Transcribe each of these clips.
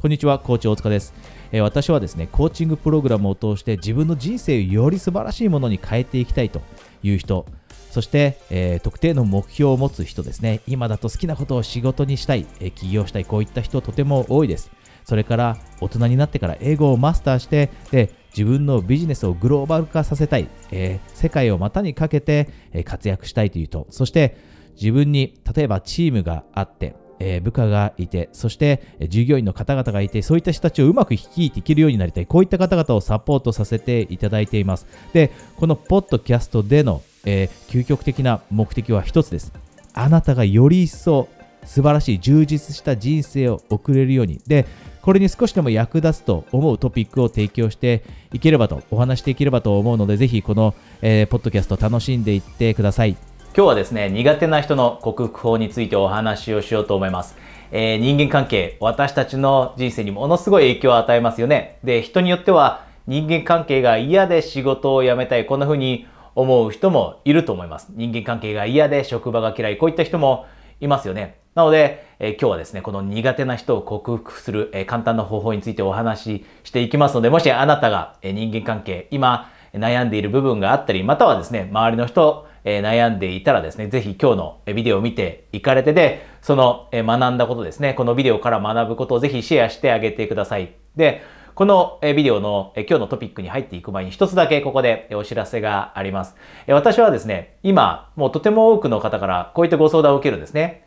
こんにちは、コーチ大塚です。え、私はですね、コーチングプログラムを通して自分の人生をより素晴らしいものに変えていきたいという人、そして、えー、特定の目標を持つ人ですね、今だと好きなことを仕事にしたい、え、起業したい、こういった人とても多いです。それから大人になってから英語をマスターして、で自分のビジネスをグローバル化させたい、えー、世界を股にかけて、え活躍したいという人、そして自分に例えばチームがあって、えー、部下がいて、そして従業員の方々がいて、そういった人たちをうまく率いていけるようになりたい。こういった方々をサポートさせていただいています。で、このポッドキャストでの、えー、究極的な目的は一つです。あなたがより一層素晴らしい充実した人生を送れるように。で、これに少しでも役立つと思うトピックを提供していければと、お話していければと思うので、ぜひこの、えー、ポッドキャスト楽しんでいってください。今日はですね、苦手な人の克服法についてお話をしようと思います。えー、人間関係、私たちの人生にものすごい影響を与えますよね。で、人によっては人間関係が嫌で仕事を辞めたい、こんな風に思う人もいると思います。人間関係が嫌で職場が嫌い、こういった人もいますよね。なので、えー、今日はですね、この苦手な人を克服する、えー、簡単な方法についてお話ししていきますので、もしあなたが、えー、人間関係、今悩んでいる部分があったり、またはですね、周りの人、え悩んでいたらですね、ぜひ今日のビデオを見ていかれてで、その、え学んだことですね、このビデオから学ぶことをぜひシェアしてあげてください。で、このビデオの今日のトピックに入っていく前に一つだけここでお知らせがあります。私はですね、今、もうとても多くの方からこういったご相談を受けるんですね。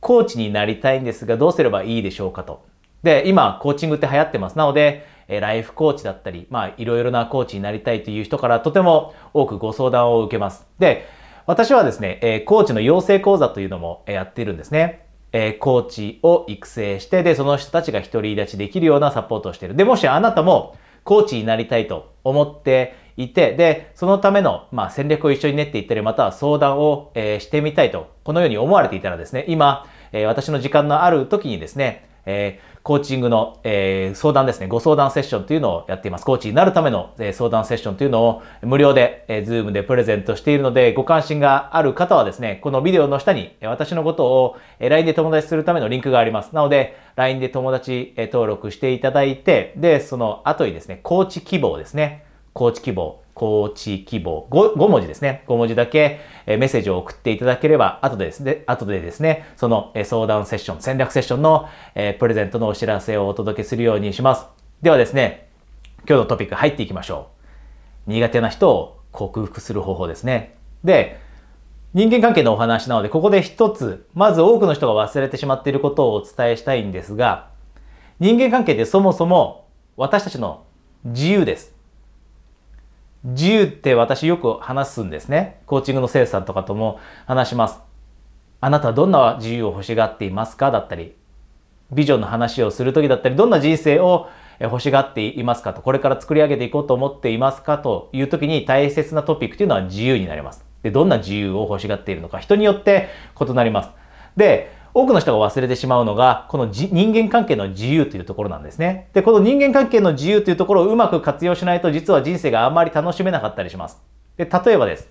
コーチになりたいんですがどうすればいいでしょうかと。で、今、コーチングって流行ってます。なので、えライフコーチだったり、まあ、いろいろなコーチになりたいという人からとても多くご相談を受けます。で、私はですね、えコーチの養成講座というのもやっているんですね。えコーチを育成して、で、その人たちが独り立ちできるようなサポートをしている。で、もしあなたもコーチになりたいと思っていて、で、そのための、まあ、戦略を一緒に練っていったり、または相談を、えー、してみたいと、このように思われていたらですね、今、えー、私の時間のある時にですね、えー、コーチングの、えー、相談ですね、ご相談セッションというのをやっています。コーチになるための、えー、相談セッションというのを無料で、えー、ズームでプレゼントしているので、ご関心がある方はですね、このビデオの下に、え、私のことを、えー、LINE で友達するためのリンクがあります。なので、LINE で友達、えー、登録していただいて、で、その後にですね、コーチ希望ですね。コーチ希望。コーチ希望 5, 5文字ですね。5文字だけメッセージを送っていただければ、後でですね、後でですね、その相談セッション、戦略セッションのプレゼントのお知らせをお届けするようにします。ではですね、今日のトピック入っていきましょう。苦手な人を克服する方法ですね。で、人間関係のお話なので、ここで一つ、まず多くの人が忘れてしまっていることをお伝えしたいんですが、人間関係ってそもそも私たちの自由です。自由って私よく話すんですね。コーチングの生徒さんとかとも話します。あなたはどんな自由を欲しがっていますか？だったり、ビジョンの話をするときだったり、どんな人生を欲しがっていますか？と、これから作り上げていこうと思っていますか？というときに大切なトピックというのは自由になります。で、どんな自由を欲しがっているのか、人によって異なります。で、多くの人が忘れてしまうのが、この人間関係の自由というところなんですね。で、この人間関係の自由というところをうまく活用しないと、実は人生があんまり楽しめなかったりします。で、例えばです。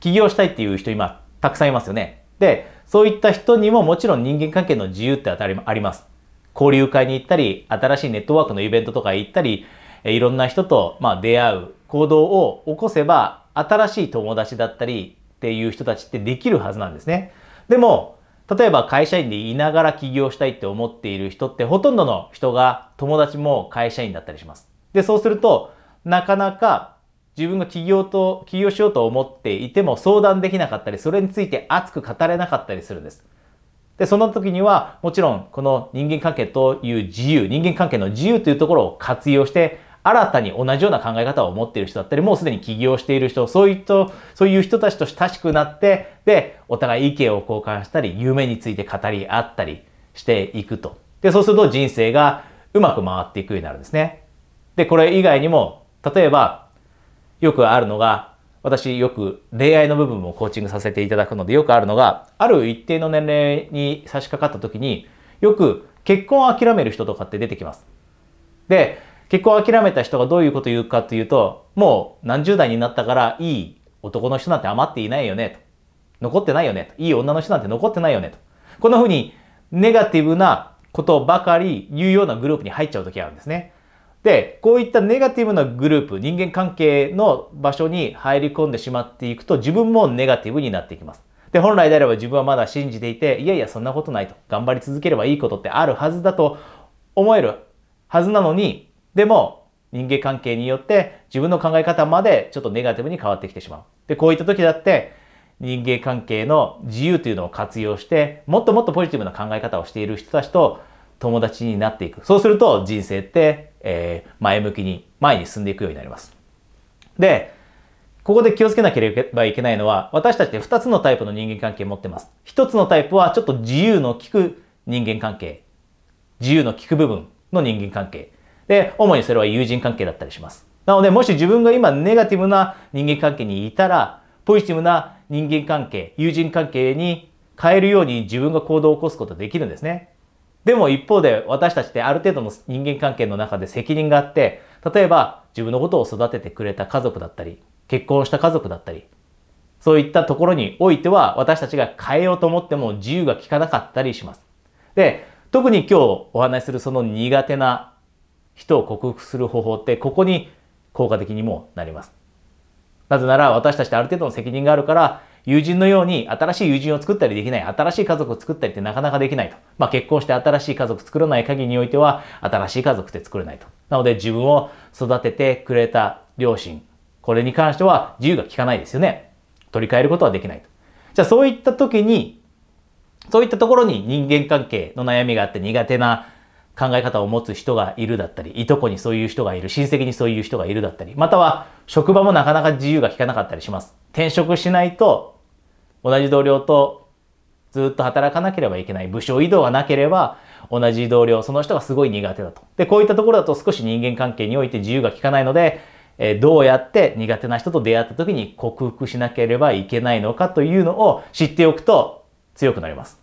起業したいっていう人今、たくさんいますよね。で、そういった人にももちろん人間関係の自由って当たりあります。交流会に行ったり、新しいネットワークのイベントとか行ったり、いろんな人と、まあ、出会う行動を起こせば、新しい友達だったりっていう人たちってできるはずなんですね。でも、例えば会社員でいながら起業したいって思っている人ってほとんどの人が友達も会社員だったりします。で、そうするとなかなか自分が起業と、起業しようと思っていても相談できなかったり、それについて熱く語れなかったりするんです。で、その時にはもちろんこの人間関係という自由、人間関係の自由というところを活用して新たに同じような考え方を持っている人だったり、もうすでに起業している人、そういう人、そういう人たちと親しくなって、で、お互い意見を交換したり、夢について語り合ったりしていくと。で、そうすると人生がうまく回っていくようになるんですね。で、これ以外にも、例えば、よくあるのが、私よく恋愛の部分もコーチングさせていただくのでよくあるのが、ある一定の年齢に差し掛かった時に、よく結婚を諦める人とかって出てきます。で、結婚を諦めた人がどういうことを言うかというと、もう何十代になったからいい男の人なんて余っていないよねと。残ってないよねと。いい女の人なんて残ってないよねと。こんな風にネガティブなことばかり言うようなグループに入っちゃう時があるんですね。で、こういったネガティブなグループ、人間関係の場所に入り込んでしまっていくと自分もネガティブになっていきます。で、本来であれば自分はまだ信じていて、いやいやそんなことないと。頑張り続ければいいことってあるはずだと思えるはずなのに、でも人間関係によって自分の考え方までちょっとネガティブに変わってきてしまう。で、こういった時だって人間関係の自由というのを活用して、もっともっとポジティブな考え方をしている人たちと友達になっていく。そうすると人生って、えー、前向きに前に進んでいくようになります。で、ここで気をつけなければいけないのは、私たちって2つのタイプの人間関係を持ってます。1つのタイプはちょっと自由の利く人間関係。自由の利く部分の人間関係。で、主にそれは友人関係だったりします。なので、もし自分が今ネガティブな人間関係にいたら、ポジティブな人間関係、友人関係に変えるように自分が行動を起こすことできるんですね。でも一方で私たちってある程度の人間関係の中で責任があって、例えば自分のことを育ててくれた家族だったり、結婚した家族だったり、そういったところにおいては私たちが変えようと思っても自由が利かなかったりします。で、特に今日お話しするその苦手な人を克服する方法ってここに効果的にもなります。なぜなら私たちってある程度の責任があるから友人のように新しい友人を作ったりできない、新しい家族を作ったりってなかなかできないと。まあ結婚して新しい家族作らない限りにおいては新しい家族って作れないと。なので自分を育ててくれた両親、これに関しては自由が利かないですよね。取り替えることはできないと。じゃあそういった時に、そういったところに人間関係の悩みがあって苦手な考え方を持つ人がいるだったり、いとこにそういう人がいる、親戚にそういう人がいるだったり、または職場もなかなか自由が利かなかったりします。転職しないと同じ同僚とずっと働かなければいけない。部署移動がなければ同じ同僚、その人がすごい苦手だと。で、こういったところだと少し人間関係において自由が利かないので、えどうやって苦手な人と出会った時に克服しなければいけないのかというのを知っておくと強くなります。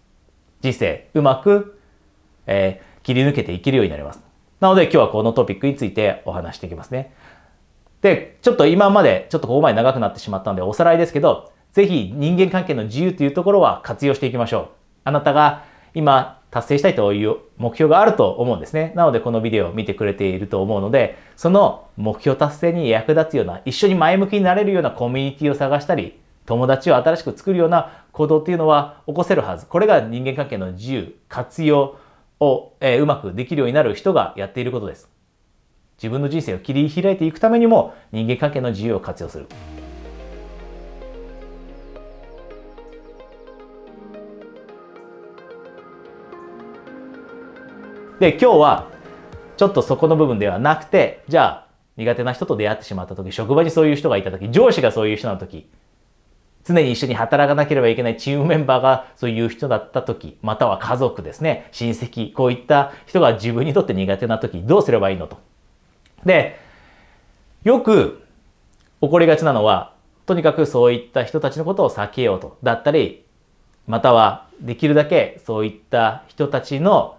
人生うまく、えー切り抜けていけるようになります。なので今日はこのトピックについてお話していきますね。で、ちょっと今までちょっとここまで長くなってしまったのでおさらいですけど、ぜひ人間関係の自由というところは活用していきましょう。あなたが今達成したいという目標があると思うんですね。なのでこのビデオを見てくれていると思うので、その目標達成に役立つような、一緒に前向きになれるようなコミュニティを探したり、友達を新しく作るような行動っていうのは起こせるはず。これが人間関係の自由、活用、を、えー、うまくできるようになる人がやっていることです。自分の人生を切り開いていくためにも人間関係の自由を活用する。で、今日はちょっとそこの部分ではなくて、じゃあ苦手な人と出会ってしまった時、職場にそういう人がいた時、上司がそういう人の時、常に一緒に働かなければいけないチームメンバーがそういう人だった時、または家族ですね、親戚、こういった人が自分にとって苦手な時、どうすればいいのと。で、よく起こりがちなのは、とにかくそういった人たちのことを避けようと。だったり、またはできるだけそういった人たちの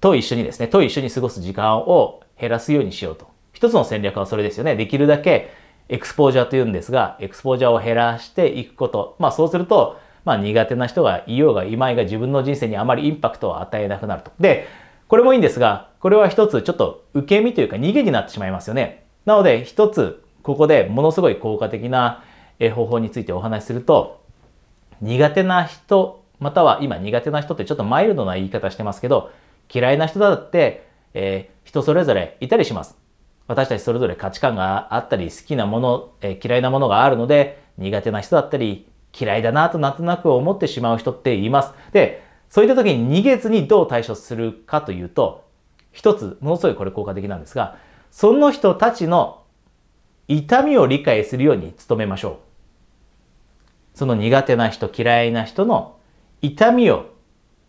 と一緒にですね、と一緒に過ごす時間を減らすようにしようと。一つの戦略はそれですよね。できるだけエクスポージャーというんですが、エクスポージャーを減らしていくこと。まあそうすると、まあ苦手な人がいようがいまいが自分の人生にあまりインパクトを与えなくなると。で、これもいいんですが、これは一つちょっと受け身というか逃げになってしまいますよね。なので一つここでものすごい効果的な方法についてお話しすると、苦手な人、または今苦手な人ってちょっとマイルドな言い方してますけど、嫌いな人だって、えー、人それぞれいたりします。私たちそれぞれ価値観があったり、好きなもの、え、嫌いなものがあるので、苦手な人だったり、嫌いだなとなんとなく思ってしまう人っています。で、そういった時に逃げずにどう対処するかというと、一つ、ものすごいこれ効果的なんですが、その人たちの痛みを理解するように努めましょう。その苦手な人、嫌いな人の痛みを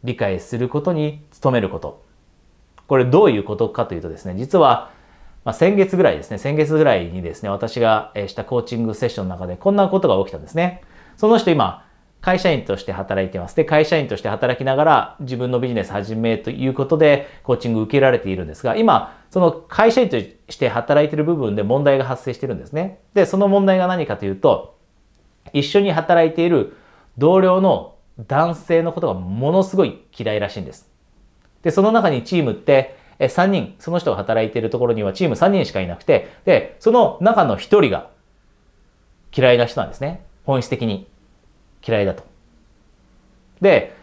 理解することに努めること。これどういうことかというとですね、実はまあ、先月ぐらいですね、先月ぐらいにですね、私がしたコーチングセッションの中でこんなことが起きたんですね。その人今、会社員として働いてます。で、会社員として働きながら自分のビジネス始めということでコーチング受けられているんですが、今、その会社員として働いている部分で問題が発生してるんですね。で、その問題が何かというと、一緒に働いている同僚の男性のことがものすごい嫌いらしいんです。で、その中にチームって、3人、その人が働いているところにはチーム3人しかいなくて、で、その中の1人が嫌いな人なんですね。本質的に嫌いだと。で、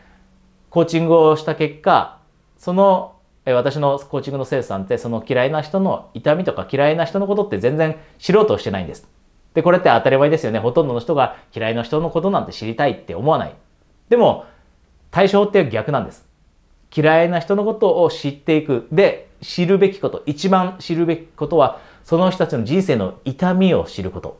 コーチングをした結果、その私のコーチングの生徒さんってその嫌いな人の痛みとか嫌いな人のことって全然知ろうとしてないんです。で、これって当たり前ですよね。ほとんどの人が嫌いな人のことなんて知りたいって思わない。でも、対象って逆なんです。嫌いな人のことを知っていく。で、知るべきこと、一番知るべきことは、その人たちの人生の痛みを知ること。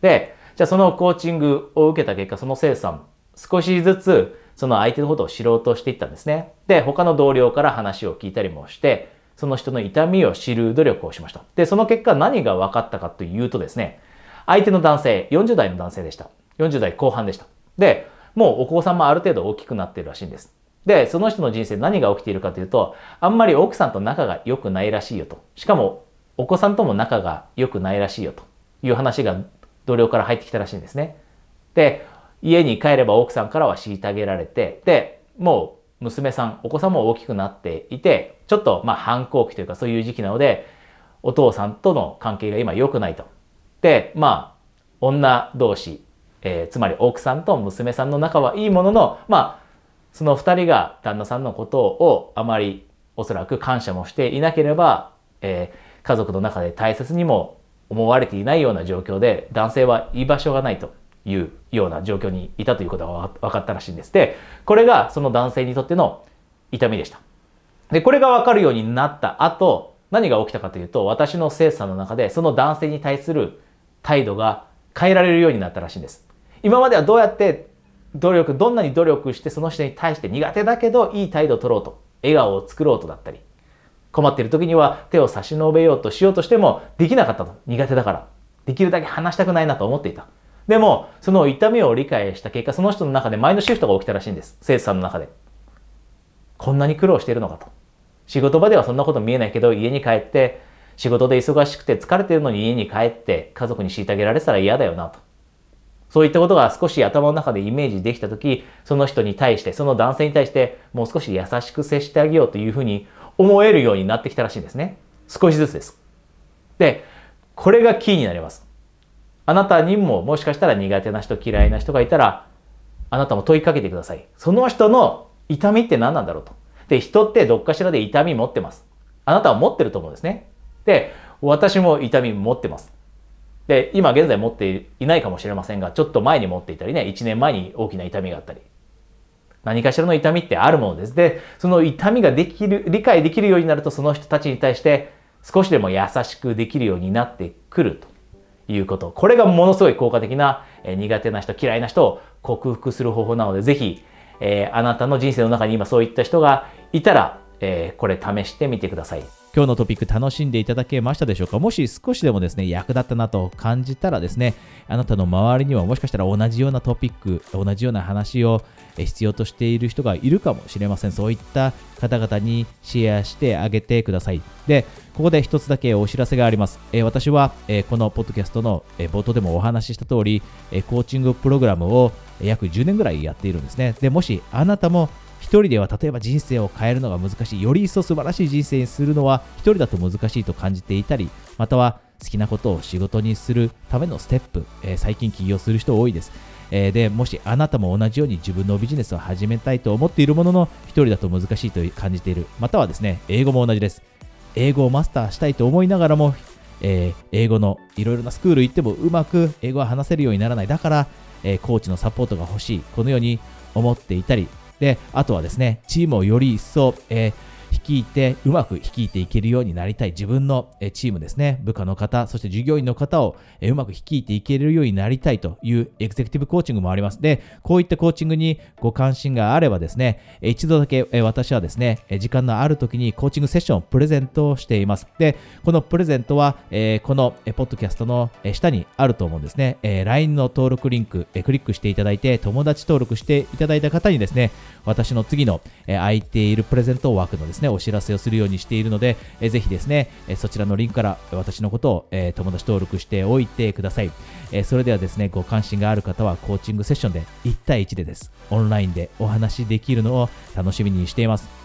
で、じゃあそのコーチングを受けた結果、その生徒さん、少しずつその相手のことを知ろうとしていったんですね。で、他の同僚から話を聞いたりもして、その人の痛みを知る努力をしました。で、その結果何が分かったかというとですね、相手の男性、40代の男性でした。40代後半でした。で、もうお子さんもある程度大きくなっているらしいんです。で、その人の人生何が起きているかというと、あんまり奥さんと仲が良くないらしいよと。しかも、お子さんとも仲が良くないらしいよという話が同僚から入ってきたらしいんですね。で、家に帰れば奥さんからは虐げられて、で、もう娘さん、お子さんも大きくなっていて、ちょっとまあ反抗期というかそういう時期なので、お父さんとの関係が今良くないと。で、まあ、女同士、えー、つまり奥さんと娘さんの仲はいいものの、まあ、その二人が旦那さんのことをあまりおそらく感謝もしていなければ、えー、家族の中で大切にも思われていないような状況で男性は居場所がないと。いうような状況にいたということが分かったらしいんです。で、これがその男性にとっての痛みでした。で、これが分かるようになった後、何が起きたかというと、私の生産の中でその男性に対する態度が変えられるようになったらしいんです。今まではどうやって努力、どんなに努力してその人に対して苦手だけどいい態度を取ろうと、笑顔を作ろうとだったり、困っている時には手を差し伸べようとしようとしてもできなかったと。苦手だから。できるだけ話したくないなと思っていた。でも、その痛みを理解した結果、その人の中でマインドシフトが起きたらしいんです。生徒さんの中で。こんなに苦労しているのかと。仕事場ではそんなこと見えないけど、家に帰って、仕事で忙しくて疲れてるのに家に帰って家族に虐げられてたら嫌だよなと。そういったことが少し頭の中でイメージできたとき、その人に対して、その男性に対して、もう少し優しく接してあげようというふうに思えるようになってきたらしいんですね。少しずつです。で、これがキーになります。あなたにももしかしたら苦手な人、嫌いな人がいたら、あなたも問いかけてください。その人の痛みって何なんだろうと。で、人ってどっかしらで痛み持ってます。あなたは持ってると思うんですね。で、私も痛み持ってます。で、今現在持っていないかもしれませんが、ちょっと前に持っていたりね、1年前に大きな痛みがあったり。何かしらの痛みってあるものです。で、その痛みができる、理解できるようになると、その人たちに対して少しでも優しくできるようになってくると。いうこと。これがものすごい効果的な、え、苦手な人、嫌いな人を克服する方法なので、ぜひ、えー、あなたの人生の中に今そういった人がいたら、えー、これ試してみてください。今日のトピック楽しんでいただけましたでしょうか？もし少しでもですね、役立ったなと感じたらですね、あなたの周りにはもしかしたら同じようなトピック、同じような話を必要としている人がいるかもしれません。そういった方々にシェアしてあげてください。で、ここで一つだけお知らせがあります。え私は、えこのポッドキャストの、え冒頭でもお話しした通り、えコーチングプログラムを約10年ぐらいやっているんですね。で、もしあなたも一人では例えば人生を変えるのが難しい、より一層素晴らしい人生にするのは一人だと難しいと感じていたり、または好きなことを仕事にするためのステップ、えー、最近起業する人多いです。えー、で、もしあなたも同じように自分のビジネスを始めたいと思っているものの、一人だと難しいと感じている。またはですね、英語も同じです。英語をマスターしたいと思いながらも、えー、英語のいろいろなスクール行ってもうまく英語が話せるようにならない。だから、えー、コーチのサポートが欲しい。このように思っていたり、で、あとはですね、チームをより一層、えー、率いて、うまく率いていけるようになりたい自分のチームですね、部下の方、そして従業員の方をうまく率いていけるようになりたいというエグゼクティブコーチングもあります。で、こういったコーチングにご関心があればですね、一度だけ私はですね、時間のある時にコーチングセッションをプレゼントしています。で、このプレゼントは、このポッドキャストの下にあると思うんですね。LINE の登録リンク、クリックしていただいて、友達登録していただいた方にですね、私の次の空いているプレゼントを枠のですね、ねお知らせをするようにしているので、えぜひですね、えそちらのリンクから私のことを、え友達登録しておいてください、えそれではですね、ご関心がある方はコーチングセッションで1対1でです。オンラインでお話しできるのを楽しみにしています。